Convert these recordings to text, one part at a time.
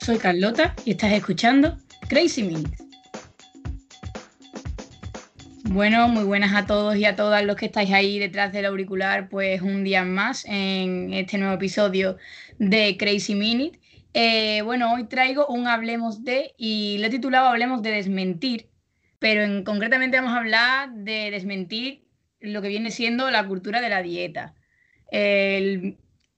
soy Carlota y estás escuchando Crazy Minutes. Bueno, muy buenas a todos y a todas los que estáis ahí detrás del auricular, pues un día más en este nuevo episodio de Crazy Minute. Eh, bueno, hoy traigo un Hablemos de y lo he titulado Hablemos de desmentir, pero en, concretamente vamos a hablar de desmentir lo que viene siendo la cultura de la dieta.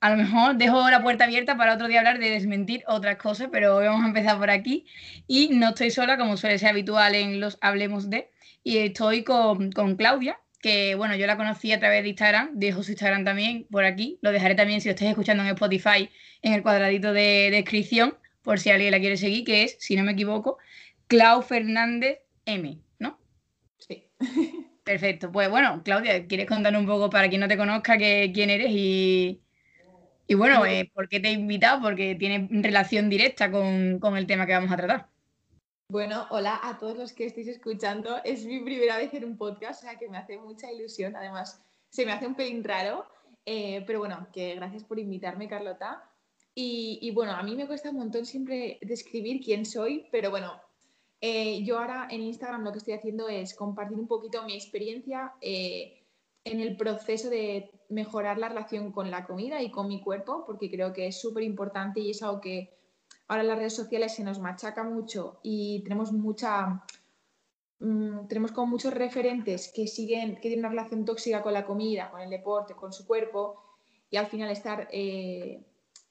A lo mejor dejo la puerta abierta para otro día hablar de desmentir otras cosas, pero hoy vamos a empezar por aquí. Y no estoy sola, como suele ser habitual en los Hablemos de, y estoy con, Claudia, que bueno, yo la conocí a través de Instagram, dejo su Instagram también por aquí, lo dejaré también si lo estáis escuchando en Spotify en el cuadradito de descripción, por si alguien la quiere seguir, que es, si no me equivoco, Clau Fernández M, ¿no? Sí. Perfecto. Pues bueno, Claudia, ¿quieres contar un poco para quien no te conozca quién eres y, y bueno, eh, por qué te he invitado? Porque tiene relación directa con, con el tema que vamos a tratar. Bueno, hola a todos los que estéis escuchando. Es mi primera vez en un podcast, o sea que me hace mucha ilusión. Además, se me hace un pelín raro, eh, pero bueno, que gracias por invitarme, Carlota. Y, bueno, a mí me cuesta un montón siempre describir quién soy, pero bueno, eh, yo ahora en Instagram lo que estoy haciendo es compartir un poquito mi experiencia eh, en el proceso de mejorar la relación con la comida y con mi cuerpo, porque creo que es súper importante y es algo que ahora las redes sociales se nos machaca mucho y tenemos mucha mm, tenemos como muchos referentes que siguen, que tienen una relación tóxica con la comida, con el deporte, con su cuerpo, y al final estar, eh,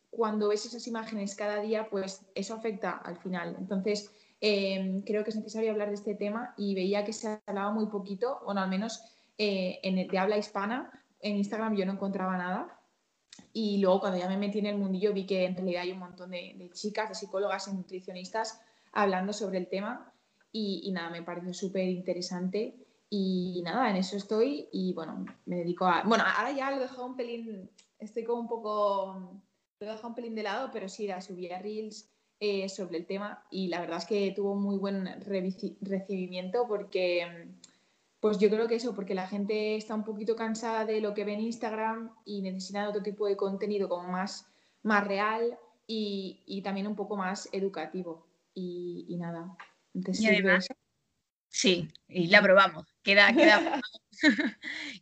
cuando ves esas imágenes cada día, pues eso afecta al final. Entonces, em, creo que es necesario hablar de este tema y veía que se hablaba muy poquito, bueno, al menos eh, en de habla hispana, en Instagram yo no encontraba nada, y luego cuando ya me metí en el mundillo vi que en realidad hay un montón de, chicas, de psicólogas y nutricionistas hablando sobre el tema y, nada, me parece súper interesante. Y nada, en eso estoy y bueno, me dedico a... Bueno, ahora ya lo he dejado un pelín, estoy como un poco... Lo he dejado un pelín de lado, pero sí, la subí a Reels eh, sobre el tema y la verdad es que tuvo muy buen recibimiento porque pues yo creo que eso, porque la gente está un poquito cansada de lo que ve en Instagram y necesita otro tipo de contenido como más, más real y, también un poco más educativo. Y, nada. Entonces, sí, y la probamos. Queda, queda.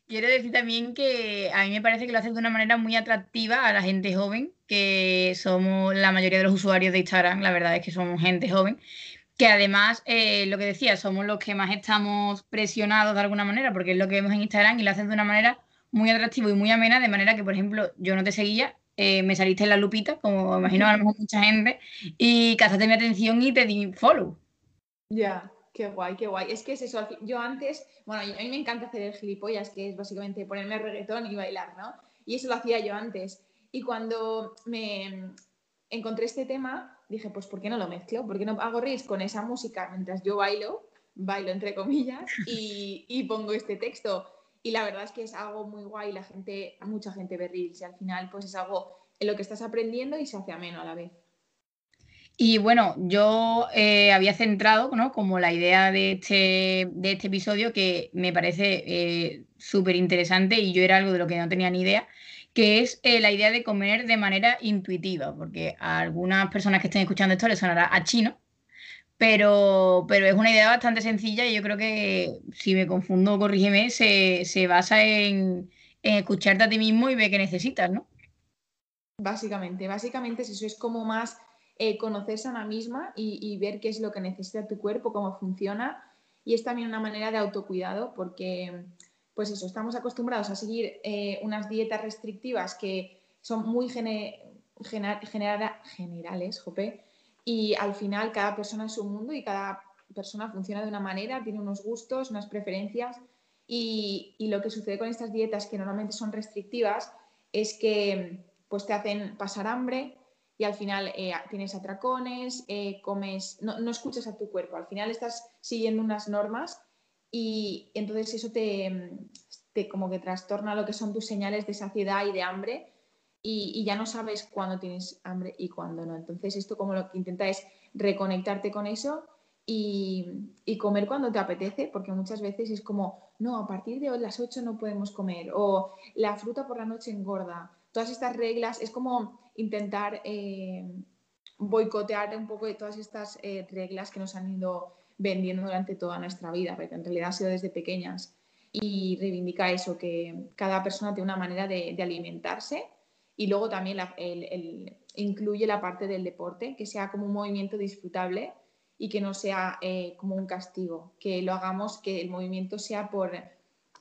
Quiero decir también que a mí me parece que lo hacen de una manera muy atractiva a la gente joven, que somos la mayoría de los usuarios de Instagram, la verdad es que somos gente joven que además, eh, lo que decía, somos los que más estamos presionados de alguna manera, porque es lo que vemos en Instagram y lo hacen de una manera muy atractiva y muy amena, de manera que, por ejemplo, yo no te seguía, eh, me saliste en la lupita, como imagino a lo mejor mucha gente, y cazaste mi atención y te di follow. Ya, qué guay, qué guay. Es que es eso, yo antes, bueno, a mí me encanta hacer el gilipollas, que es básicamente ponerme reggaetón y bailar, ¿no? Y eso lo hacía yo antes. Y cuando me encontré este tema, dije, pues ¿por qué no lo mezclo? ¿Por qué no hago reels con esa música mientras yo bailo, bailo entre comillas, y, pongo este texto? Y la verdad es que es algo muy guay, la gente, mucha gente ve reels y al final pues es algo en lo que estás aprendiendo y se hace ameno a la vez. Y bueno, yo eh, había centrado ¿no? como la idea de este, de este episodio que me parece eh, súper interesante y yo era algo de lo que no tenía ni idea, que es eh, la idea de comer de manera intuitiva, porque a algunas personas que estén escuchando esto les sonará a chino, pero, pero es una idea bastante sencilla y yo creo que, si me confundo, corrígeme, se, se basa en, escucharte a ti mismo y ver qué necesitas, ¿no? Básicamente, básicamente eso, es como más eh, conocerse a una misma y, y, ver qué es lo que necesita tu cuerpo, cómo funciona. Y es también una manera de autocuidado porque pues eso, estamos acostumbrados a seguir eh, unas dietas restrictivas que son muy generales, jope, y al final cada persona es un mundo y cada persona funciona de una manera, tiene unos gustos, unas preferencias, y, lo que sucede con estas dietas que normalmente son restrictivas es que pues te hacen pasar hambre y al final eh, tienes atracones, eh, comes, no, no escuchas a tu cuerpo, al final estás siguiendo unas normas y entonces eso te, como que trastorna lo que son tus señales de saciedad y de hambre y, ya no sabes cuándo tienes hambre y cuándo no. Entonces esto como lo que intenta es reconectarte con eso y, comer cuando te apetece, porque muchas veces es como, no, a partir de las 8 no podemos comer o la fruta por la noche engorda. Todas estas reglas es como intentar... Eh, boicotear un poco de todas estas eh, reglas que nos han ido vendiendo durante toda nuestra vida, porque en realidad ha sido desde pequeñas. Y reivindica eso, que cada persona tiene una manera de, alimentarse y luego también incluye la parte del deporte, que sea como un movimiento disfrutable y que no sea eh, como un castigo, que lo hagamos, que el movimiento sea por,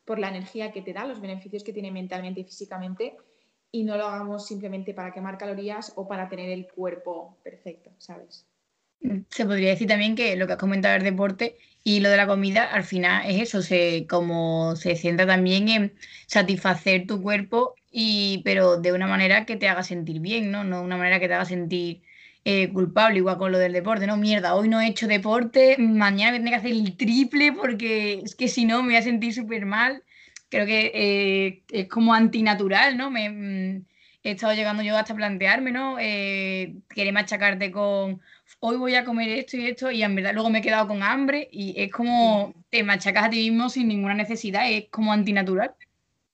por la energía que te da, los beneficios que tiene mentalmente y físicamente y no lo hagamos simplemente para quemar calorías o para tener el cuerpo perfecto, ¿sabes? Se podría decir también que lo que has comentado del deporte y lo de la comida, al final es eso, se, como se centra también en satisfacer tu cuerpo, y, pero de una manera que te haga sentir bien, ¿no? No una manera que te haga sentir eh, culpable, igual con lo del deporte, ¿no? Mierda, hoy no he hecho deporte, mañana me tengo que hacer el triple porque es que si no me voy a sentir súper mal creo que eh, es como antinatural, ¿no? Me, mm, he estado llegando yo hasta plantearme, ¿no? Eh, querer machacarte con hoy voy a comer esto y esto y en verdad luego me he quedado con hambre y es como te machacas a ti mismo sin ninguna necesidad, es como antinatural.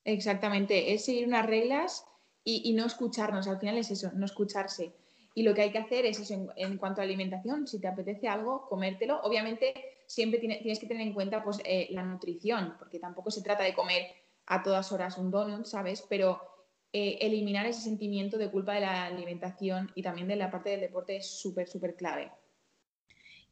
Exactamente, es seguir unas reglas y, y no escucharnos, al final es eso, no escucharse. Y lo que hay que hacer es eso, en, cuanto a alimentación, si te apetece algo, comértelo. Obviamente siempre tienes que tener en cuenta pues, eh, la nutrición, porque tampoco se trata de comer a todas horas un donut, ¿sabes? Pero eh, eliminar ese sentimiento de culpa de la alimentación y también de la parte del deporte es súper, súper clave.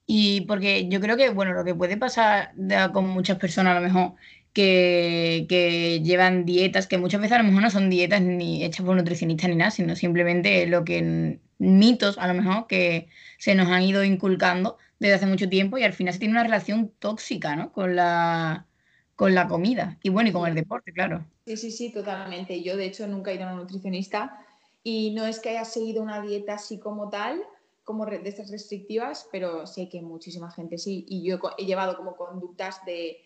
Y porque yo creo que, bueno, lo que puede pasar con muchas personas a lo mejor que, que, llevan dietas, que muchas veces a lo mejor no son dietas ni hechas por nutricionistas ni nada, sino simplemente lo que mitos a lo mejor que se nos han ido inculcando desde hace mucho tiempo y al final se tiene una relación tóxica ¿no? con, la, con la comida y bueno, y con el deporte, claro. Sí, sí, sí, totalmente. Yo de hecho nunca he ido a un nutricionista y no es que haya seguido una dieta así como tal, como de estas restrictivas, pero sé que muchísima gente sí. Y yo he llevado como conductas de,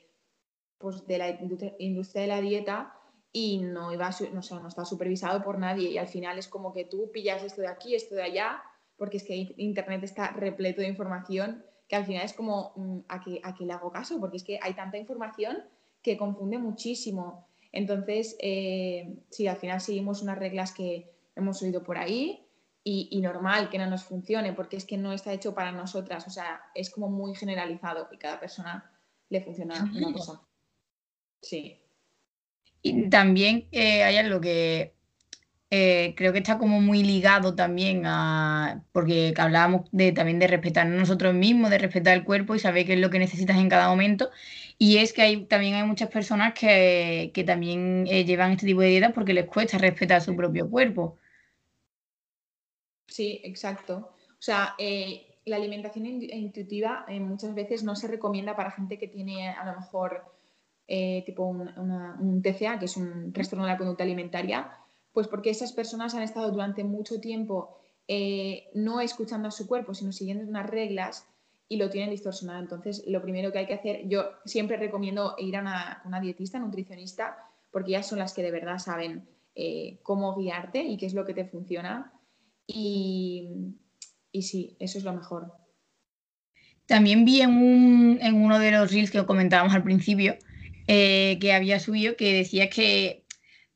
pues, de la industria de la dieta y no, iba, no, sé, no está supervisado por nadie y al final es como que tú pillas esto de aquí, esto de allá, porque es que Internet está repleto de información que al final es como, mm, ¿a qué, a le hago caso? Porque es que hay tanta información que confunde muchísimo. Entonces, eh, sí, al final seguimos unas reglas que hemos oído por ahí y, y, normal que no nos funcione, porque es que no está hecho para nosotras, o sea, es como muy generalizado y cada persona le funciona una cosa. Sí. Y también eh, hay algo que eh, creo que está como muy ligado también a, porque hablábamos de, también de respetar a nosotros mismos, de respetar el cuerpo y saber qué es lo que necesitas en cada momento. Y es que hay, también hay muchas personas que, también eh, llevan este tipo de dietas porque les cuesta respetar su propio cuerpo. Sí, exacto. O sea, la alimentación intuitiva muchas veces no se recomienda para gente que tiene a lo mejor eh, tipo un, TCA, que es un trastorno de la conducta alimentaria, pues porque esas personas han estado durante mucho tiempo eh, no escuchando a su cuerpo, sino siguiendo unas reglas y lo tienen distorsionado. Entonces, lo primero que hay que hacer, yo siempre recomiendo ir a una, dietista, nutricionista, porque ellas son las que de verdad saben eh, cómo guiarte y qué es lo que te funciona. Y, y sí, eso es lo mejor. También vi en, un, en uno de los reels que comentábamos al principio eh, que había subido que decía que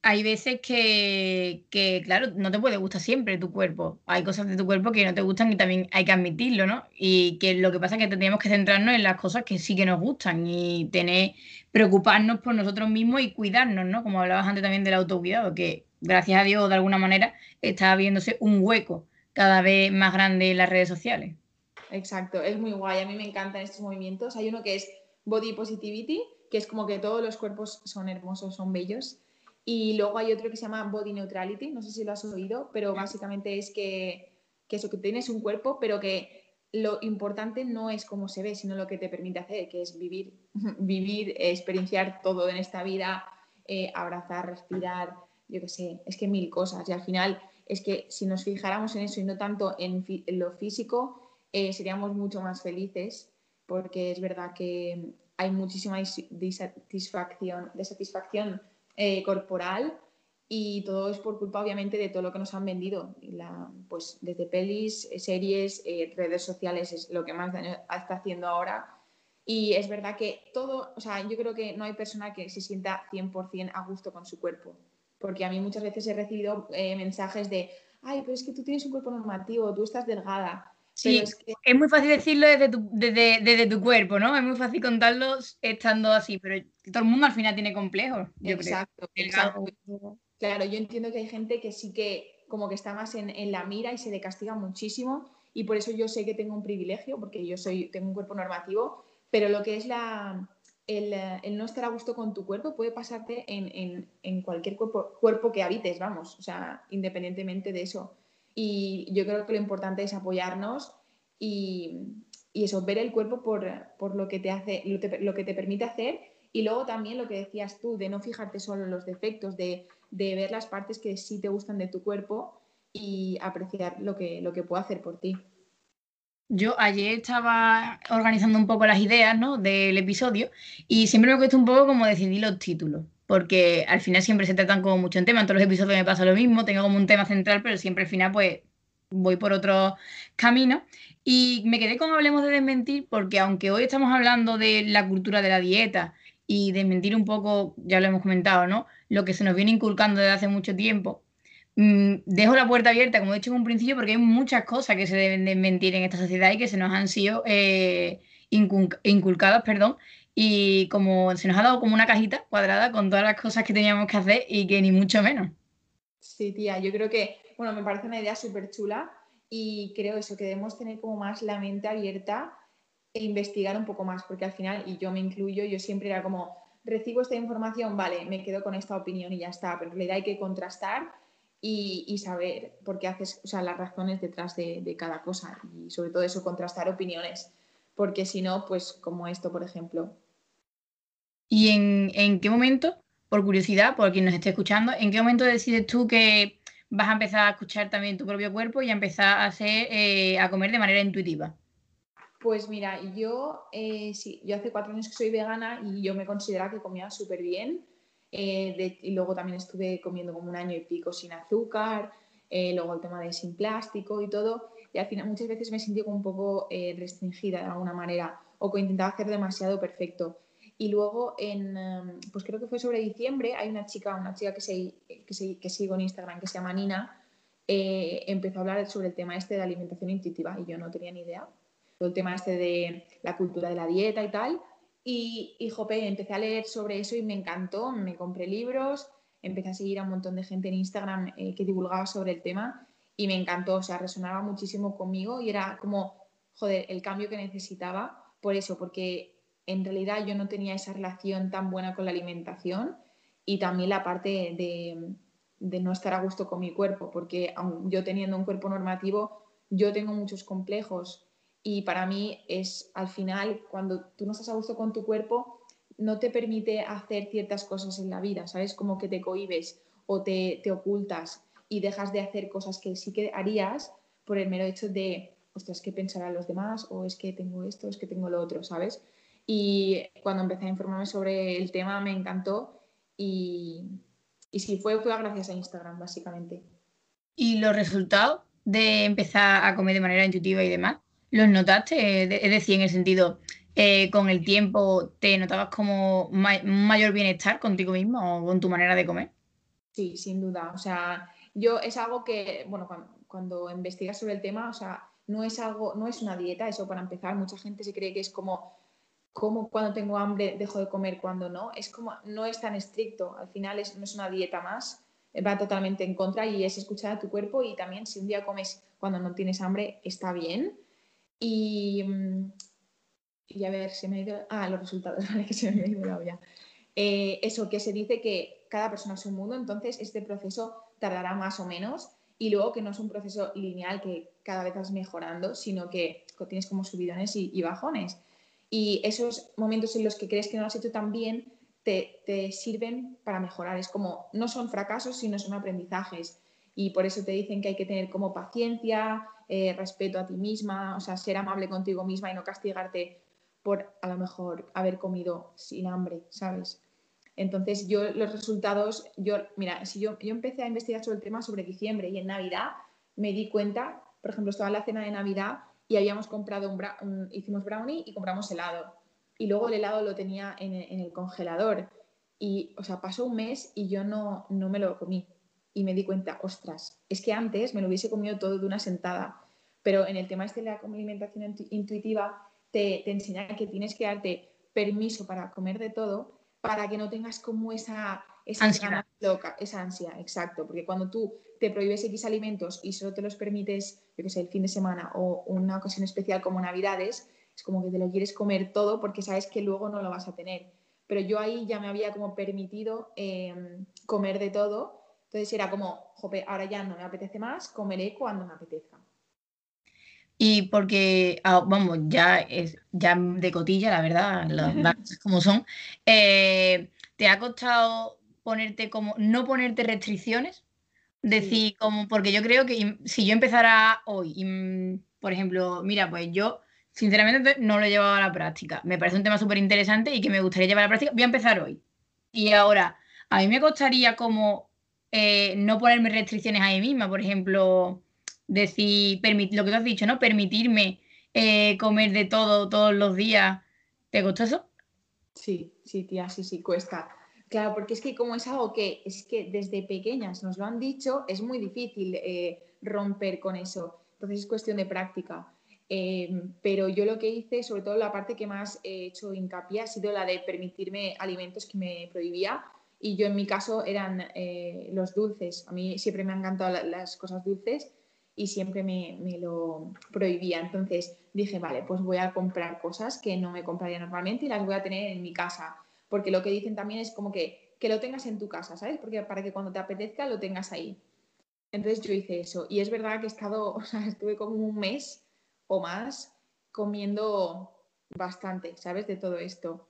hay veces que, claro, no te puede gustar siempre tu cuerpo. Hay cosas de tu cuerpo que no te gustan y también hay que admitirlo, ¿no? Y que lo que pasa es que tendríamos que centrarnos en las cosas que sí que nos gustan y tener, preocuparnos por nosotros mismos y cuidarnos, ¿no? Como hablabas antes también del autocuidado, que gracias a Dios, de alguna manera, está viéndose un hueco cada vez más grande en las redes sociales. Exacto, es muy guay. A mí me encantan estos movimientos. Hay uno que es Body Positivity, que es como que todos los cuerpos son hermosos, son bellos. Y luego hay otro que se llama Body Neutrality, no sé si lo has oído, pero básicamente es que, que eso, que tienes un cuerpo, pero que lo importante no es cómo se ve, sino lo que te permite hacer, que es vivir, vivir, experienciar todo en esta vida, eh, abrazar, respirar, yo qué sé, es que mil cosas. Y al final es que si nos fijáramos en eso y no tanto en, lo físico, eh, seríamos mucho más felices, porque es verdad que hay muchísima disatisfacción, desatisfacción eh, corporal y todo es por culpa obviamente de todo lo que nos han vendido. La, pues desde pelis, eh, series, eh, redes sociales es lo que más daño está haciendo ahora. Y es verdad que todo, o sea, yo creo que no hay persona que se sienta 100% a gusto con su cuerpo. Porque a mí muchas veces he recibido eh, mensajes de, ay, pero es que tú tienes un cuerpo normativo, tú estás delgada. Sí, es, que... es, muy fácil decirlo desde tu, desde, desde tu, cuerpo, ¿no? Es muy fácil contarlo estando así, pero todo el mundo al final tiene complejos. Exacto, exacto. Claro, yo entiendo que hay gente que sí que como que está más en, en la mira y se le castiga muchísimo y por eso yo sé que tengo un privilegio, porque yo soy, tengo un cuerpo normativo, pero lo que es la, el, el no estar a gusto con tu cuerpo puede pasarte en, en, en cualquier cuerpo, cuerpo que habites, vamos, o sea, independientemente de eso. Y yo creo que lo importante es apoyarnos y, y eso, ver el cuerpo por, por lo, que te hace, lo, que te permite hacer. Y luego también lo que decías tú, de no fijarte solo en los defectos, de, de ver las partes que sí te gustan de tu cuerpo y apreciar lo que, lo que puedo hacer por ti. Yo ayer estaba organizando un poco las ideas ¿no? del episodio y siempre me cuesta un poco como decidir los títulos porque al final siempre se tratan como mucho en tema, en todos los episodios me pasa lo mismo, tengo como un tema central, pero siempre al final pues voy por otro camino. Y me quedé con Hablemos de Desmentir, porque aunque hoy estamos hablando de la cultura de la dieta y desmentir un poco, ya lo hemos comentado, ¿no? Lo que se nos viene inculcando desde hace mucho tiempo, mm, dejo la puerta abierta, como he dicho en un principio, porque hay muchas cosas que se deben desmentir en esta sociedad y que se nos han sido eh, inculcadas, perdón, y como se nos ha dado como una cajita cuadrada con todas las cosas que teníamos que hacer y que ni mucho menos. Sí, tía, yo creo que, bueno, me parece una idea súper chula y creo eso, que debemos tener como más la mente abierta e investigar un poco más, porque al final, y yo me incluyo, yo siempre era como, recibo esta información, vale, me quedo con esta opinión y ya está, pero en realidad hay que contrastar y, y saber por qué haces, o sea, las razones detrás de, de cada cosa y sobre todo eso, contrastar opiniones porque si no, pues como esto, por ejemplo. ¿Y en, en, qué momento, por curiosidad, por quien nos esté escuchando, en qué momento decides tú que vas a empezar a escuchar también tu propio cuerpo y a empezar a, hacer, eh, a comer de manera intuitiva? Pues mira, yo, eh, yo hace cuatro años que soy vegana y yo me consideraba que comía súper bien. Eh, y luego también estuve comiendo como un año y pico sin azúcar, luego el tema de sin plástico y todo y al final muchas veces me sentí como un poco eh, restringida de alguna manera o que intentaba hacer demasiado perfecto. Y luego, en, em, pues creo que fue sobre diciembre, hay una chica, una chica que, se, que, se, que sigo en Instagram que se llama Nina, eh, empezó a hablar sobre el tema este de alimentación intuitiva y yo no tenía ni idea. El tema este de la cultura de la dieta y tal. Y, y jope, empecé a leer sobre eso y me encantó, me compré libros, empecé a seguir a un montón de gente en Instagram eh, que divulgaba sobre el tema y me encantó, o sea, resonaba muchísimo conmigo y era como, joder, el cambio que necesitaba por eso, porque en realidad yo no tenía esa relación tan buena con la alimentación y también la parte de, de no estar a gusto con mi cuerpo, porque aun yo teniendo un cuerpo normativo, yo tengo muchos complejos y para mí es al final cuando tú no estás a gusto con tu cuerpo, no te permite hacer ciertas cosas en la vida, ¿sabes? Como que te cohibes o te, te ocultas y dejas de hacer cosas que sí que harías por el mero hecho de, ostras, que pensarán los demás? O es que tengo esto, es que tengo lo otro, ¿sabes? Y cuando empecé a informarme sobre el tema me encantó y, y sí, fue, fue gracias a Instagram, básicamente. ¿Y los resultados de empezar a comer de manera intuitiva y demás? ¿Los notaste? Es decir, en el sentido, eh, con el tiempo te notabas como ma mayor bienestar contigo mismo o con tu manera de comer. Sí, sin duda. O sea, yo es algo que, bueno, cuando, investigas sobre el tema, o sea, no es algo, no es una dieta, eso para empezar, mucha gente se cree que es como, como cuando tengo hambre dejo de comer, cuando no, es como, no es tan estricto, al final es, no es una dieta más, va totalmente en contra y es escuchar a tu cuerpo y también si un día comes cuando no tienes hambre, está bien. Y, a ver, se me ha ido, ah, los resultados, vale, que se me ha ido la olla. Eh, eso que se dice que cada persona es un mundo, entonces este proceso tardará más o menos y luego que no es un proceso lineal que cada vez vas mejorando, sino que tienes como subidones y, bajones. Y esos momentos en los que crees que no lo has hecho tan bien te, te, sirven para mejorar. Es como, no son fracasos, sino son aprendizajes. Y por eso te dicen que hay que tener como paciencia, eh, respeto a ti misma, o sea, ser amable contigo misma y no castigarte por a lo mejor haber comido sin hambre, ¿sabes? Entonces, yo los resultados, yo, mira, si yo, yo empecé a investigar sobre el tema sobre diciembre y en Navidad me di cuenta, por ejemplo, estaba en la cena de Navidad y habíamos comprado un, hicimos brownie y compramos helado. Y luego el helado lo tenía en, el congelador. Y, o sea, pasó un mes y yo no, no me lo comí. Y me di cuenta, ostras, es que antes me lo hubiese comido todo de una sentada. Pero en el tema este de la alimentación intuitiva, te, te enseña que tienes que darte permiso para comer de todo para que no tengas como esa, esa ansia loca, esa ansia, exacto, porque cuando tú te prohíbes X alimentos y solo te los permites, yo que sé, el fin de semana o una ocasión especial como Navidades, es como que te lo quieres comer todo porque sabes que luego no lo vas a tener. Pero yo ahí ya me había como permitido em, comer de todo, entonces era como, jope, ahora ya no me apetece más, comeré cuando me apetezca. Y porque, ah, vamos, ya es ya de cotilla, la verdad, las cosas como son. Eh, ¿Te ha costado ponerte como, no ponerte restricciones? Decir, como, porque yo creo que si yo empezara hoy, y, por ejemplo, mira, pues yo sinceramente no lo he llevado a la práctica. Me parece un tema súper interesante y que me gustaría llevar a la práctica. Voy a empezar hoy. Y ahora, a mí me costaría como eh, no ponerme restricciones a mí misma, por ejemplo, decir, lo que tú has dicho, ¿no? Permitirme eh, comer de todo todos los días. ¿Te costó eso? Sí, sí, tía, sí, sí, cuesta. Claro, porque es que como es algo que es que desde pequeñas nos lo han dicho, es muy difícil eh, romper con eso. Entonces es cuestión de práctica. Em, pero yo lo que hice, sobre todo la parte que más he hecho hincapié, ha sido la de permitirme alimentos que me prohibía. Y yo en mi caso eran eh, los dulces. A mí siempre me han encantado las cosas dulces y siempre me, me, lo prohibía. Entonces dije, vale, pues voy a comprar cosas que no me compraría normalmente y las voy a tener en mi casa. Porque lo que dicen también es como que, que lo tengas en tu casa, ¿sabes? Porque para que cuando te apetezca lo tengas ahí. Entonces yo hice eso. Y es verdad que he estado, o sea, estuve como un mes o más comiendo bastante, ¿sabes? De todo esto.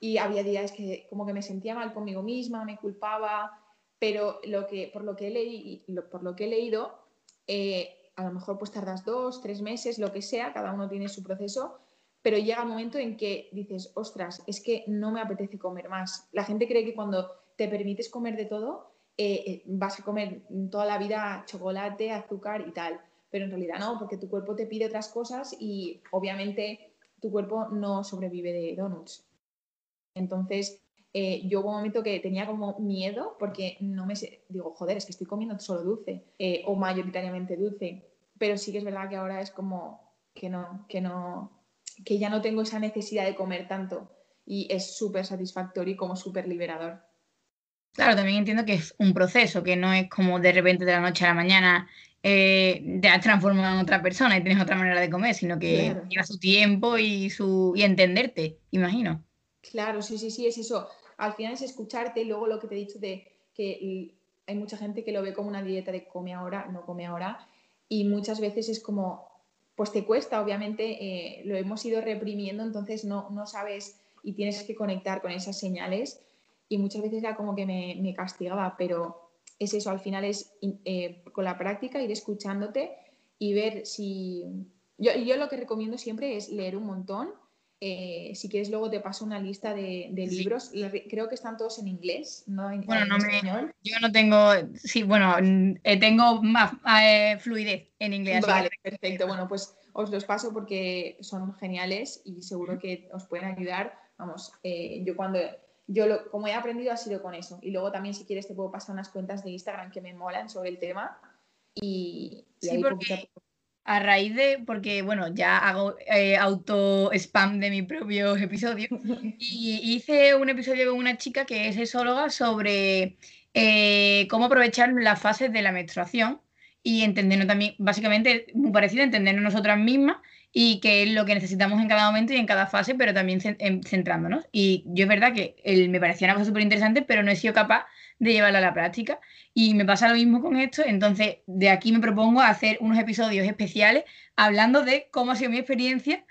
Y había días que como que me sentía mal conmigo misma, me culpaba, pero lo que, por, lo que he leído, por lo que he leído, eh, a lo mejor pues tardas dos, tres meses, lo que sea, cada uno tiene su proceso, pero llega un momento en que dices, ostras, es que no me apetece comer más. La gente cree que cuando te permites comer de todo, eh, eh, vas a comer toda la vida chocolate, azúcar y tal pero en realidad no, porque tu cuerpo te pide otras cosas y obviamente tu cuerpo no sobrevive de donuts. Entonces, eh, yo hubo un momento que tenía como miedo porque no me digo, joder, es que estoy comiendo solo dulce eh, o mayoritariamente dulce, pero sí que es verdad que ahora es como que no, que no, que ya no tengo esa necesidad de comer tanto y es súper satisfactorio y como súper liberador. Claro, también entiendo que es un proceso, que no es como de repente de la noche a la mañana eh, te has transformado en otra persona y tienes otra manera de comer, sino que lleva su tiempo y, su, y entenderte, imagino. Claro, sí, sí, sí, es eso. Al final es escucharte y luego lo que te he dicho de que hay mucha gente que lo ve como una dieta de come ahora, no come ahora, y muchas veces es como, pues te cuesta, obviamente, eh, lo hemos ido reprimiendo, entonces no, no sabes y tienes que conectar con esas señales y muchas veces era como que me, castigaba, pero es eso, al final es eh, con la práctica ir escuchándote y ver si... Yo, yo, lo que recomiendo siempre es leer un montón. Eh, si quieres luego te paso una lista de, libros. Creo que están todos en inglés, no en, bueno, no Me, yo no tengo, sí, bueno, eh, tengo más fluidez en inglés. Vale, perfecto. Bueno, pues os los paso porque son geniales y seguro que os pueden ayudar. Vamos, yo cuando yo lo, como he aprendido ha sido con eso. Y luego también si quieres te puedo pasar unas cuentas de Instagram que me molan sobre el tema. Y, sí, porque a raíz de, porque bueno, ya hago eh, auto spam de mi propio episodio y hice un episodio con una chica que es sexóloga sobre eh, cómo aprovechar las fases de la menstruación y entendernos también, básicamente, muy parecido, entendernos nosotras mismas y qué es lo que necesitamos en cada momento y en cada fase, pero también centrándonos. Y yo es verdad que él me parecía una cosa súper interesante, pero no he sido capaz de llevarla a la práctica. Y me pasa lo mismo con esto, entonces de aquí me propongo hacer unos episodios especiales hablando de cómo ha sido mi experiencia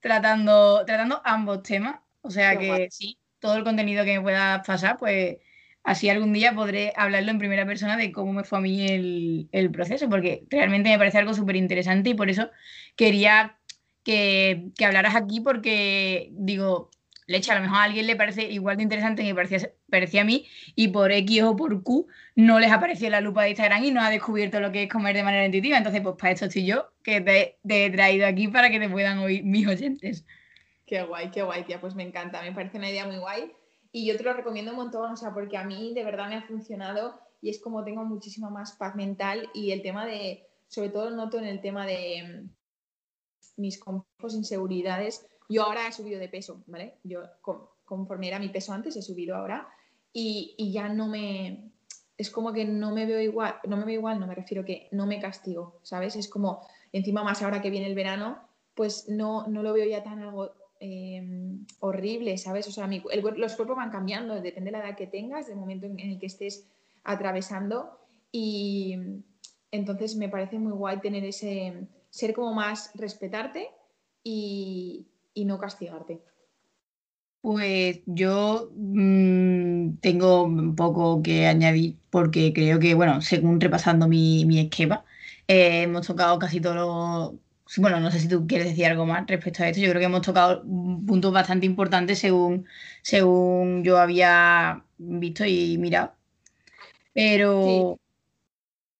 tratando, tratando ambos temas. O sea que sí, todo el contenido que me pueda pasar, pues así algún día podré hablarlo en primera persona de cómo me fue a mí el, proceso, porque realmente me parece algo súper interesante y por eso quería que, hablaras aquí porque digo, leche, a lo mejor a alguien le parece igual de interesante que parecía, parecía a mí y por X o por Q no les apareció la lupa de Instagram y no ha descubierto lo que es comer de manera intuitiva. Entonces, pues para esto estoy yo, que te, he traído aquí para que te puedan oír mis oyentes. Qué guay, qué guay, tía, pues me encanta, me parece una idea muy guay y yo te lo recomiendo un montón, o sea, porque a mí de verdad me ha funcionado y es como tengo muchísima más paz mental y el tema de, sobre todo noto en el tema de mm, mis complejos, inseguridades. Yo ahora he subido de peso, ¿vale? Yo conforme era mi peso antes he subido ahora y, y ya no me, es como que no me veo igual, no me veo igual, no me refiero que no me castigo, ¿sabes? Es como, encima más ahora que viene el verano, pues no, no lo veo ya tan algo em, horrible, ¿sabes? O sea, los cuerpos van cambiando, depende de la edad que tengas, del momento en, el que estés atravesando y entonces me parece muy guay tener ese, ser como más respetarte y, no castigarte. Pues yo mm, tengo un poco que añadir porque creo que, bueno, según repasando mi, mi esquema, eh, hemos tocado casi todos los... Bueno, no sé si tú quieres decir algo más respecto a esto. Yo creo que hemos tocado puntos bastante importantes según, según yo había visto y mirado. Pero,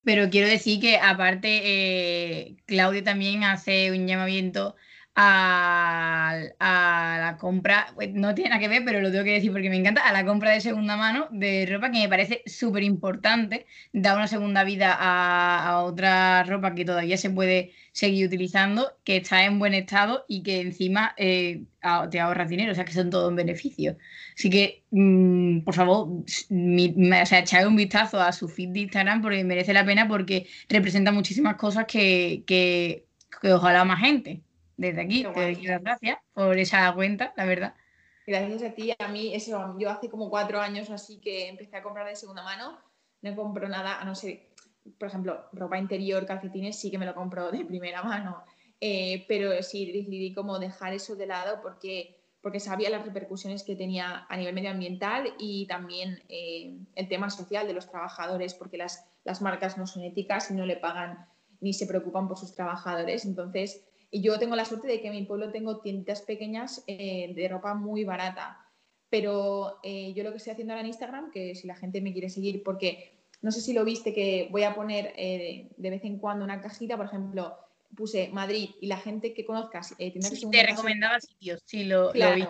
pero quiero decir que aparte, eh, Claudia también hace un llamamiento a, la compra, pues, no tiene nada que ver, pero lo tengo que decir porque me encanta, a la compra de segunda mano de ropa que me parece súper importante, da una segunda vida a, otra ropa que todavía se puede seguir utilizando, que está en buen estado y que encima eh, te ahorras dinero, o sea que son todos beneficios. Así que, mm, por favor, sea, echad un vistazo a su feed de Instagram porque merece la pena porque representa muchísimas cosas que, que, que ojalá más gente. Desde aquí te doy las gracias por esa cuenta, la verdad. Gracias a ti. A mí, eso, yo hace como cuatro años así que empecé a comprar de segunda mano. No compro nada, a no ser, por ejemplo, ropa interior, calcetines, sí que me lo compro de primera mano. Eh, pero sí decidí como dejar eso de lado porque, porque sabía las repercusiones que tenía a nivel medioambiental y también eh, el tema social de los trabajadores, porque las, las marcas no son éticas y no le pagan ni se preocupan por sus trabajadores. Entonces, y yo tengo la suerte de que en mi pueblo tengo tiendas pequeñas eh, de ropa muy barata. Pero eh, yo lo que estoy haciendo ahora en Instagram, que si la gente me quiere seguir, porque no sé si lo viste, que voy a poner eh, de vez en cuando una cajita, por ejemplo, puse Madrid y la gente que conozcas eh, sí, te recomendaba sitios, sí, lo, vi.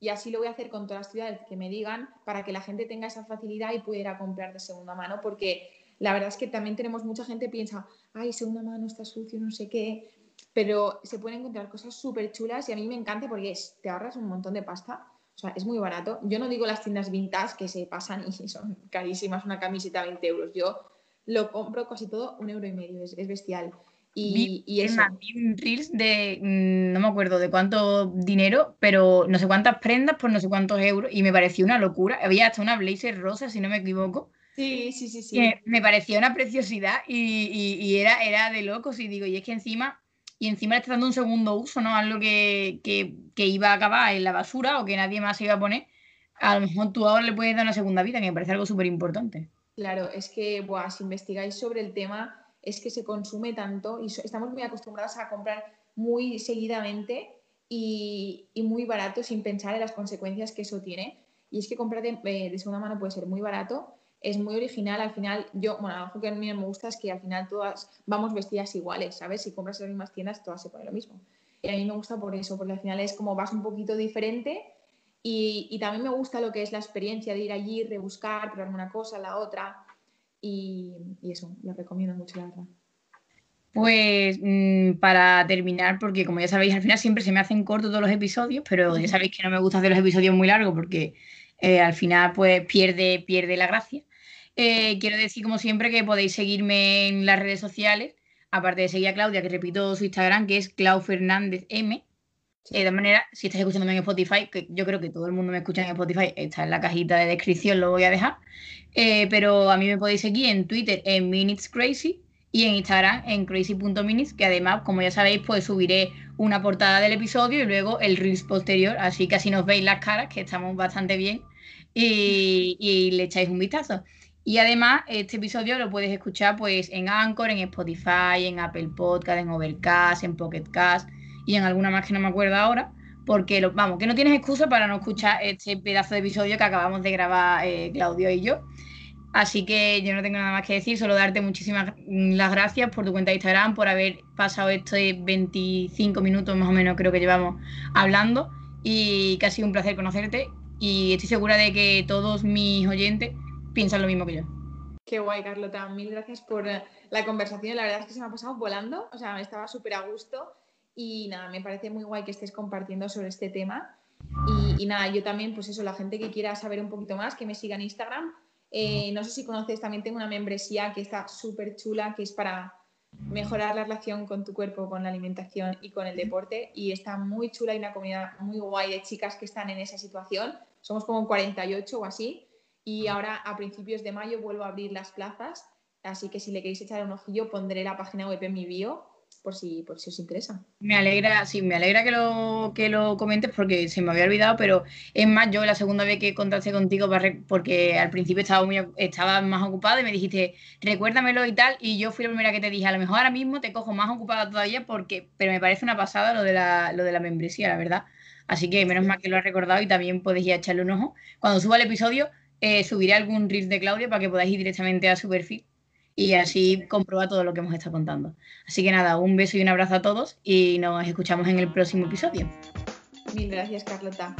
Y así lo voy a hacer con todas las ciudades que me digan para que la gente tenga esa facilidad y pueda ir a comprar de segunda mano, porque la verdad es que también tenemos mucha gente que piensa, ay, segunda mano está sucio, no sé qué pero se pueden encontrar cosas súper chulas y a mí me encanta porque es, te ahorras un montón de pasta. O sea, es muy barato. Yo no digo las tiendas vintage que se pasan y son carísimas, una camiseta 20 euros. Yo lo compro casi todo un euro y medio, es, bestial. Y, y eso. un reels de mm, no me acuerdo de cuánto dinero, pero no sé cuántas prendas por no sé cuántos euros y me pareció una locura. Había hasta una blazer rosa, si no me equivoco. Sí, sí, sí, sí. me pareció una preciosidad y, y, era, era de locos. Y digo, y es que encima y encima le está dando un segundo uso, ¿no? Algo que, que, que, iba a acabar en la basura o que nadie más iba a poner, a lo mejor tú ahora le puedes dar una segunda vida, que me parece algo súper importante. Claro, es que buah, si investigáis sobre el tema, es que se consume tanto y estamos muy acostumbrados a comprar muy seguidamente y, y, muy barato sin pensar en las consecuencias que eso tiene. Y es que comprar de, eh, de segunda mano puede ser muy barato es muy original. Al final, yo, bueno, algo que a mí me gusta es que al final todas vamos vestidas iguales, ¿sabes? Si compras en las mismas tiendas, todas se ponen lo mismo. Y a mí me gusta por eso, porque al final es como vas un poquito diferente y, también me gusta lo que es la experiencia de ir allí, rebuscar, probarme una cosa, la otra. Y, eso, lo recomiendo mucho, la verdad. Pues mm, para terminar, porque como ya sabéis, al final siempre se me hacen cortos todos los episodios, pero ya sabéis que no me gusta hacer los episodios muy largos porque eh, al final pues pierde, pierde la gracia. Eh, quiero decir, como siempre, que podéis seguirme en las redes sociales, aparte de seguir a Claudia, que repito su Instagram, que es Clau Fernández M. de todas maneras, si estás escuchándome en Spotify, que yo creo que todo el mundo me escucha en Spotify, está en la cajita de descripción, lo voy a dejar. Eh, pero a mí me podéis seguir en Twitter en Minutes Crazy y en Instagram en crazy.minutes, que además, como ya sabéis, pues subiré una portada del episodio y luego el reels posterior, así que así nos veis las caras, que estamos bastante bien, y, y le echáis un vistazo. Y además, este episodio lo puedes escuchar pues en Anchor, en Spotify, en Apple Podcast, en Overcast, en Pocket Cast y en alguna más que no me acuerdo ahora. Porque, lo, vamos, que no tienes excusa para no escuchar este pedazo de episodio que acabamos de grabar eh, Claudio y yo. Así que yo no tengo nada más que decir, solo darte muchísimas las gracias por tu cuenta de Instagram, por haber pasado estos 25 minutos más o menos creo que llevamos hablando y que ha sido un placer conocerte y estoy segura de que todos mis oyentes piensan lo mismo que yo. Qué guay, Carlota. Mil gracias por la conversación. La verdad es que se me ha pasado volando. O sea, me estaba súper a gusto. Y nada, me parece muy guay que estés compartiendo sobre este tema. Y, nada, yo también, pues eso, la gente que quiera saber un poquito más, que me siga en Instagram. Eh, no sé si conoces, también tengo una membresía que está súper chula, que es para mejorar la relación con tu cuerpo, con la alimentación y con el deporte. Y está muy chula y una comunidad muy guay de chicas que están en esa situación. Somos como 48 o así. Y ahora a principios de mayo vuelvo a abrir las plazas. Así que si le queréis echar un ojillo, pondré la página web en mi bio por si, por si os interesa. Me alegra, sí, me alegra que lo, que lo comentes porque se me había olvidado, pero es más, yo la segunda vez que contacté contigo, porque al principio estaba, muy, estaba más ocupada y me dijiste, recuérdamelo y tal, y yo fui la primera que te dije, a lo mejor ahora mismo te cojo más ocupada todavía porque, pero me parece una pasada lo de la, lo de la membresía, la verdad. Así que menos mal que lo has recordado y también podéis ir a echarle un ojo. Cuando suba el episodio, eh, subiré algún reel de Claudia para que podáis ir directamente a su perfil y así comprueba todo lo que hemos estado contando. Así que nada, un beso y un abrazo a todos y nos escuchamos en el próximo episodio. Mil gracias, Carlota.